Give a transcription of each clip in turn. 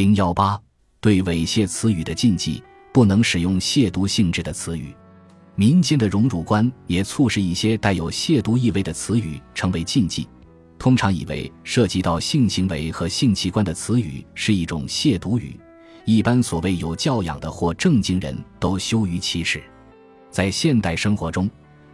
零幺八，对猥亵词语的禁忌，不能使用亵渎性质的词语。民间的荣辱观也促使一些带有亵渎意味的词语成为禁忌。通常以为涉及到性行为和性器官的词语是一种亵渎语，一般所谓有教养的或正经人都羞于启齿。在现代生活中，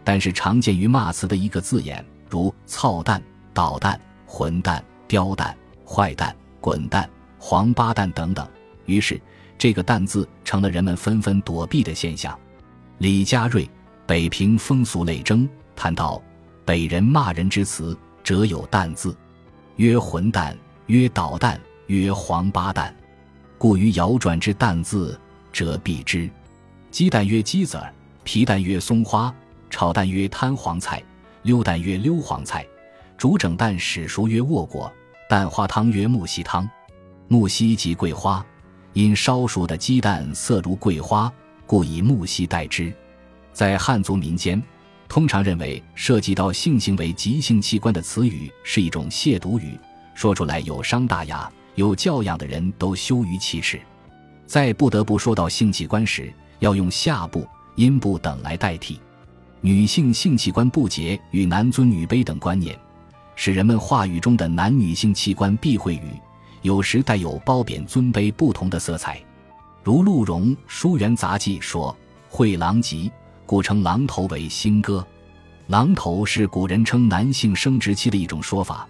但是常见于骂词的一个字眼，如“操蛋”“捣蛋”“混蛋”“刁蛋”“坏蛋”“滚蛋”。黄八蛋等等，于是这个“蛋”字成了人们纷纷躲避的现象。李嘉瑞《北平风俗类征》谈到，北人骂人之词，则有“蛋”字，曰混蛋，曰捣蛋，曰黄八蛋。故于摇转之“蛋”字，则避之。鸡蛋曰鸡子儿，皮蛋曰松花，炒蛋曰摊黄菜，溜蛋曰溜黄菜，煮整蛋始熟曰沃果，蛋花汤曰木樨汤。木樨即桂花，因烧熟的鸡蛋色如桂花，故以木樨代之。在汉族民间，通常认为涉及到性行为及性器官的词语是一种亵渎语，说出来有伤大雅，有教养的人都羞于启齿。在不得不说到性器官时，要用下部、阴部等来代替。女性性器官不洁与男尊女卑等观念，使人们话语中的男女性器官避讳语。有时带有褒贬尊卑不同的色彩，如陆荣《书园杂记》说：“会狼藉，故称狼头为新歌。狼头是古人称男性生殖器的一种说法，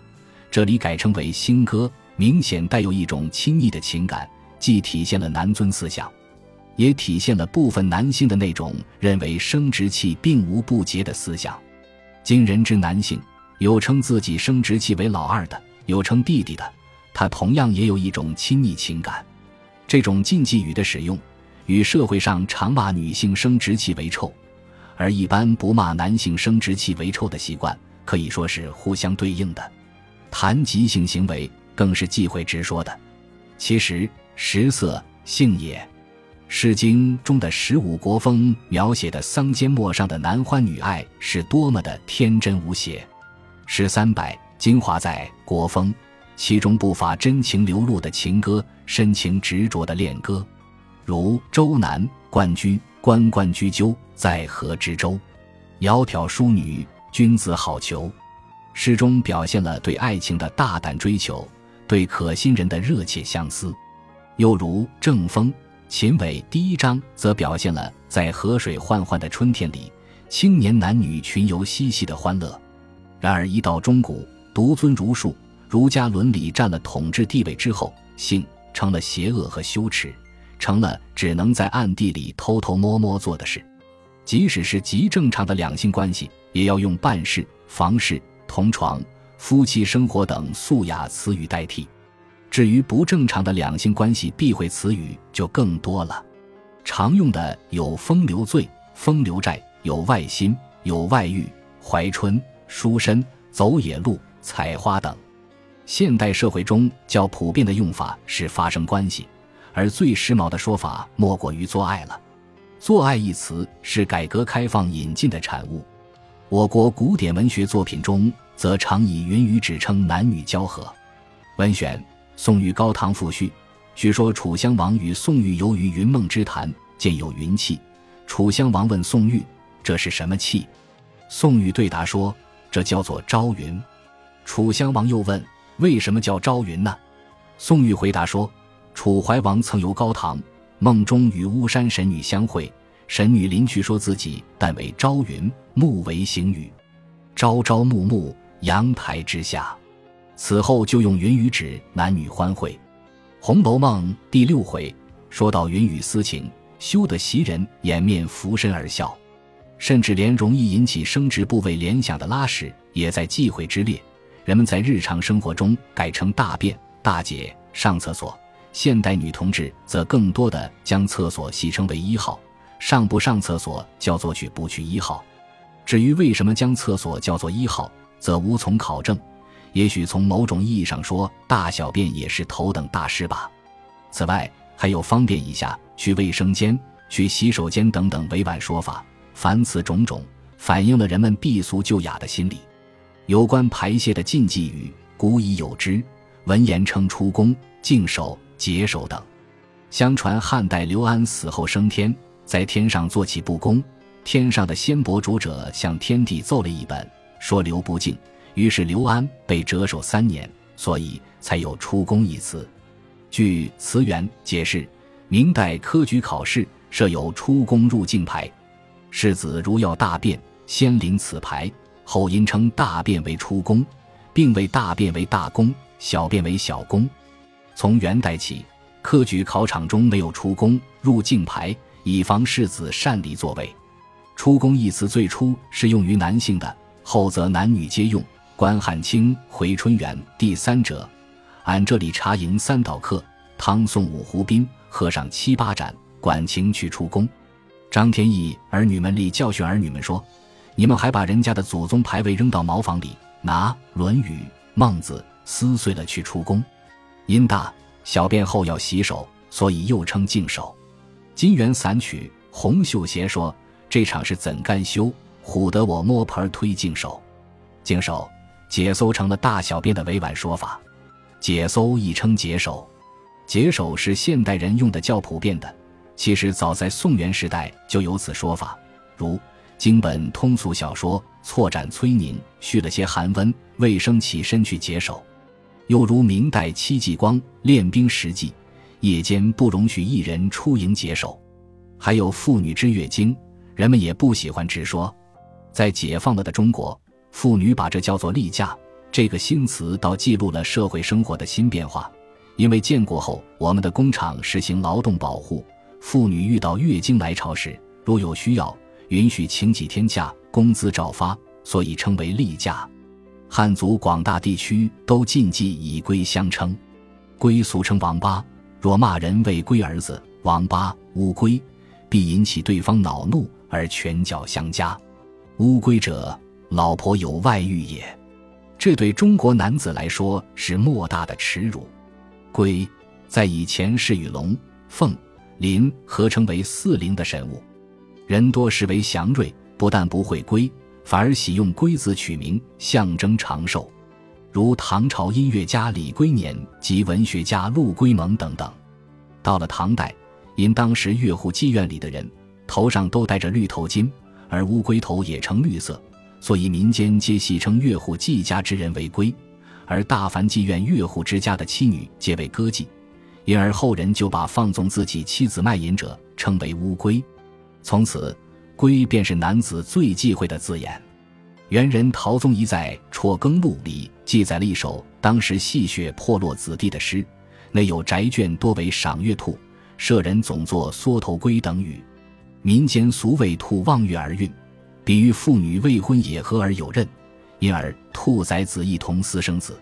这里改称为新歌，明显带有一种亲昵的情感，既体现了男尊思想，也体现了部分男性的那种认为生殖器并无不洁的思想。今人之男性，有称自己生殖器为老二的，有称弟弟的。”他同样也有一种亲昵情感，这种禁忌语的使用，与社会上常骂女性生殖器为臭，而一般不骂男性生殖器为臭的习惯，可以说是互相对应的。谈及性行为，更是忌讳直说的。其实食色性也，《诗经》中的十五国风描写的桑间陌上的男欢女爱，是多么的天真无邪。诗三百精华在国风。其中不乏真情流露的情歌，深情执着的恋歌，如《周南关雎》：“关关雎鸠，在河之洲。窈窕淑女，君子好逑。”诗中表现了对爱情的大胆追求，对可心人的热切相思。又如《正风·秦伟》第一章，则表现了在河水缓缓的春天里，青年男女群游嬉戏的欢乐。然而一到中古，独尊儒术。儒家伦理占了统治地位之后，性成了邪恶和羞耻，成了只能在暗地里偷偷摸摸做的事。即使是极正常的两性关系，也要用办事、房事、同床、夫妻生活等素雅词语代替。至于不正常的两性关系，避讳词语就更多了。常用的有风流罪、风流债，有外心、有外遇、怀春、书生、走野路、采花等。现代社会中较普遍的用法是发生关系，而最时髦的说法莫过于做爱了。做爱一词是改革开放引进的产物，我国古典文学作品中则常以云雨指称男女交合。文选《宋玉高堂赋序》，据说楚襄王与宋玉游于云梦之谈，见有云气。楚襄王问宋玉：“这是什么气？”宋玉对答说：“这叫做朝云。”楚襄王又问。为什么叫朝云呢？宋玉回答说：“楚怀王曾游高唐，梦中与巫山神女相会，神女临去说自己但为朝云，暮为行雨，朝朝暮暮，阳台之下。此后就用云雨指男女欢会。《红楼梦》第六回说到云雨私情，羞得袭人掩面俯身而笑，甚至连容易引起生殖部位联想的拉屎也在忌讳之列。”人们在日常生活中改称大便、大姐、上厕所。现代女同志则更多的将厕所戏称为一号，上不上厕所叫做去不去一号。至于为什么将厕所叫做一号，则无从考证。也许从某种意义上说，大小便也是头等大事吧。此外，还有方便一下、去卫生间、去洗手间等等委婉说法。凡此种种，反映了人们避俗就雅的心理。有关排泄的禁忌语，古已有之。文言称出宫、净手、解手等。相传汉代刘安死后升天，在天上做起不公，天上的仙伯主者向天帝奏了一本，说刘不敬，于是刘安被折首三年，所以才有出宫一词。据词源解释，明代科举考试设有出宫入境牌，士子如要大便，先领此牌，后因称大便为出宫，并谓大便为大宫，小便为小宫。从元代起。科举考场中没有出宫入境牌，以防士子擅离座位。出宫一词最初是用于男性的，后则男女皆用。关汉卿《回春园》第三者，俺这里茶营三道客，汤送五湖宾，喝上七八盏，管情去出宫。张天翼儿女们立教训儿女们说：“你们还把人家的祖宗牌位扔到茅房里，拿《论语》《孟子》撕碎了去出宫，因大。”小便后要洗手，所以又称净手。金元散曲洪秀贤说：“这场是怎干休？唬得我摸盆推净手。净手解搜成了大小便的委婉说法。解搜亦称解手。解手是现代人用的较普遍的，其实早在宋元时代就有此说法。如京本通俗小说错斩崔宁续了些寒温，未生起身去解手。又如明代戚继光练兵时记，夜间不容许一人出营解手。还有妇女之月经，人们也不喜欢直说。在解放了的中国，妇女把这叫做例假，这个新词倒记录了社会生活的新变化。因为建国后，我们的工厂实行劳动保护，妇女遇到月经来潮时，如有需要，允许请几天假，工资照发，所以称为例假。汉族广大地区都禁忌以龟相称，龟俗称王八。若骂人为龟儿子、王八、乌龟，必引起对方恼怒而拳脚相加。乌龟者，老婆有外遇也。这对中国男子来说是莫大的耻辱。龟在以前是与龙、凤、麟合称为四灵的神物，人多视为祥瑞，不但不会龟。反而喜用龟字取名，象征长寿，如唐朝音乐家李龟年及文学家陆龟蒙等等。到了唐代，因当时乐户妓院里的人头上都戴着绿头巾，而乌龟头也呈绿色，所以民间皆戏称乐户妓家之人为龟，而大凡妓院乐户之家的妻女皆为歌妓，因而后人就把放纵自己妻子卖淫者称为乌龟，从此。龟便是男子最忌讳的字眼。元人陶宗仪在《辍耕录》里记载了一首当时戏谑破落子弟的诗，内有宅眷多为赏月兔，舍人总作缩头龟等语。民间俗谓兔望月而孕，比喻妇女未婚也合而有妊，因而兔崽子一同私生子。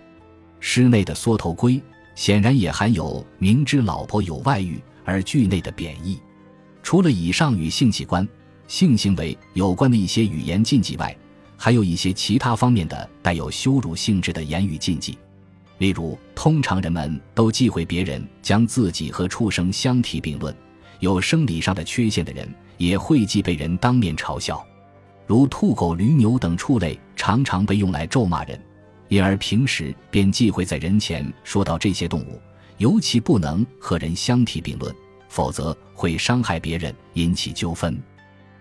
诗内的缩头龟显然也含有明知老婆有外遇而惧内的贬义。除了以上与性器官。性行为有关的一些语言禁忌外，还有一些其他方面的带有羞辱性质的言语禁忌。例如，通常人们都忌讳别人将自己和畜生相提并论，有生理上的缺陷的人也会忌被人当面嘲笑。如兔、狗、驴、牛等畜类常常被用来咒骂人，因而平时便忌讳在人前说到这些动物，尤其不能和人相提并论，否则会伤害别人，引起纠纷。《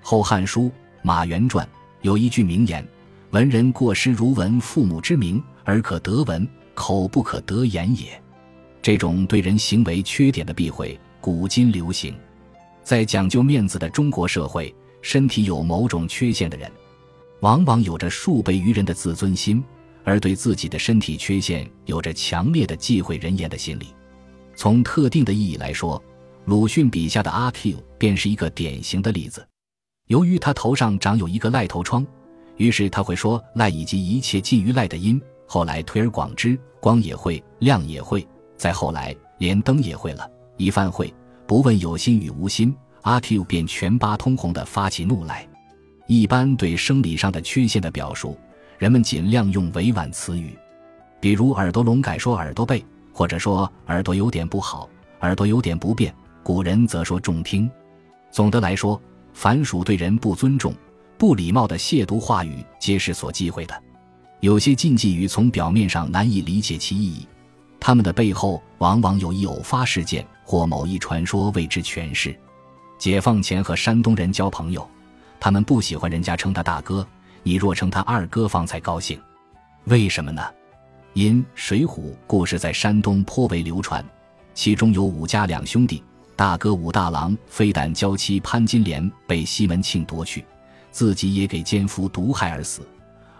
后汉书·马援传》有一句名言：“文人过失如闻父母之名，而可得闻，口不可得言也。”这种对人行为缺点的避讳，古今流行。在讲究面子的中国社会，身体有某种缺陷的人，往往有着数倍于人的自尊心，而对自己的身体缺陷有着强烈的忌讳人言的心理。从特定的意义来说，鲁迅笔下的阿 Q 便是一个典型的例子。由于他头上长有一个赖头疮，于是他会说“赖”以及一切近于“赖”的音。后来推而广之，光也会，亮也会，再后来连灯也会了。一犯会，不问有心与无心，阿 Q 便全巴通红的发起怒来。一般对生理上的缺陷的表述，人们尽量用委婉词语，比如耳朵聋改说耳朵背，或者说耳朵有点不好，耳朵有点不便。古人则说重听。总的来说。凡属对人不尊重、不礼貌的亵渎话语，皆是所忌讳的。有些禁忌语从表面上难以理解其意义，他们的背后往往有一偶发事件或某一传说为之诠释。解放前和山东人交朋友，他们不喜欢人家称他大哥，你若称他二哥方才高兴。为什么呢？因《水浒》故事在山东颇为流传，其中有武家两兄弟，大哥武大郎非但娇妻潘金莲被西门庆夺去，自己也给奸夫毒害而死；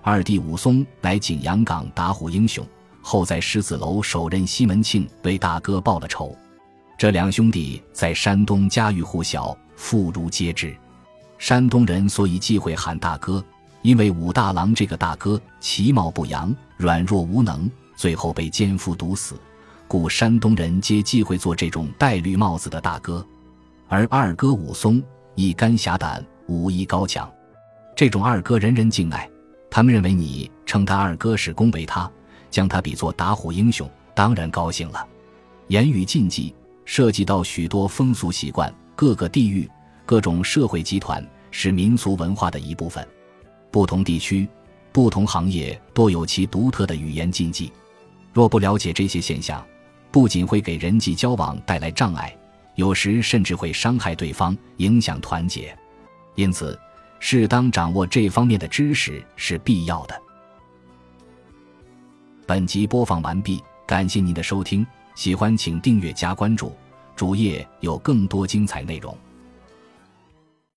二弟武松乃景阳冈打虎英雄，后在狮子楼手刃西门庆，为大哥报了仇。这两兄弟在山东家喻户晓，妇孺皆知。山东人所以忌讳喊大哥，因为武大郎这个大哥其貌不扬，软弱无能，最后被奸夫毒死，故山东人皆忌讳做这种戴绿帽子的大哥。而二哥武松一肝侠胆，武艺高强，这种二哥人人敬爱。他们认为你称他二哥是恭维他，将他比作打虎英雄，当然高兴了。言语禁忌。涉及到许多风俗习惯，各个地域、各种社会集团是民俗文化的一部分。不同地区、不同行业多有其独特的语言禁忌。若不了解这些现象，不仅会给人际交往带来障碍，有时甚至会伤害对方，影响团结。因此，适当掌握这方面的知识是必要的。本集播放完毕，感谢您的收听。喜欢请订阅加关注，主页有更多精彩内容。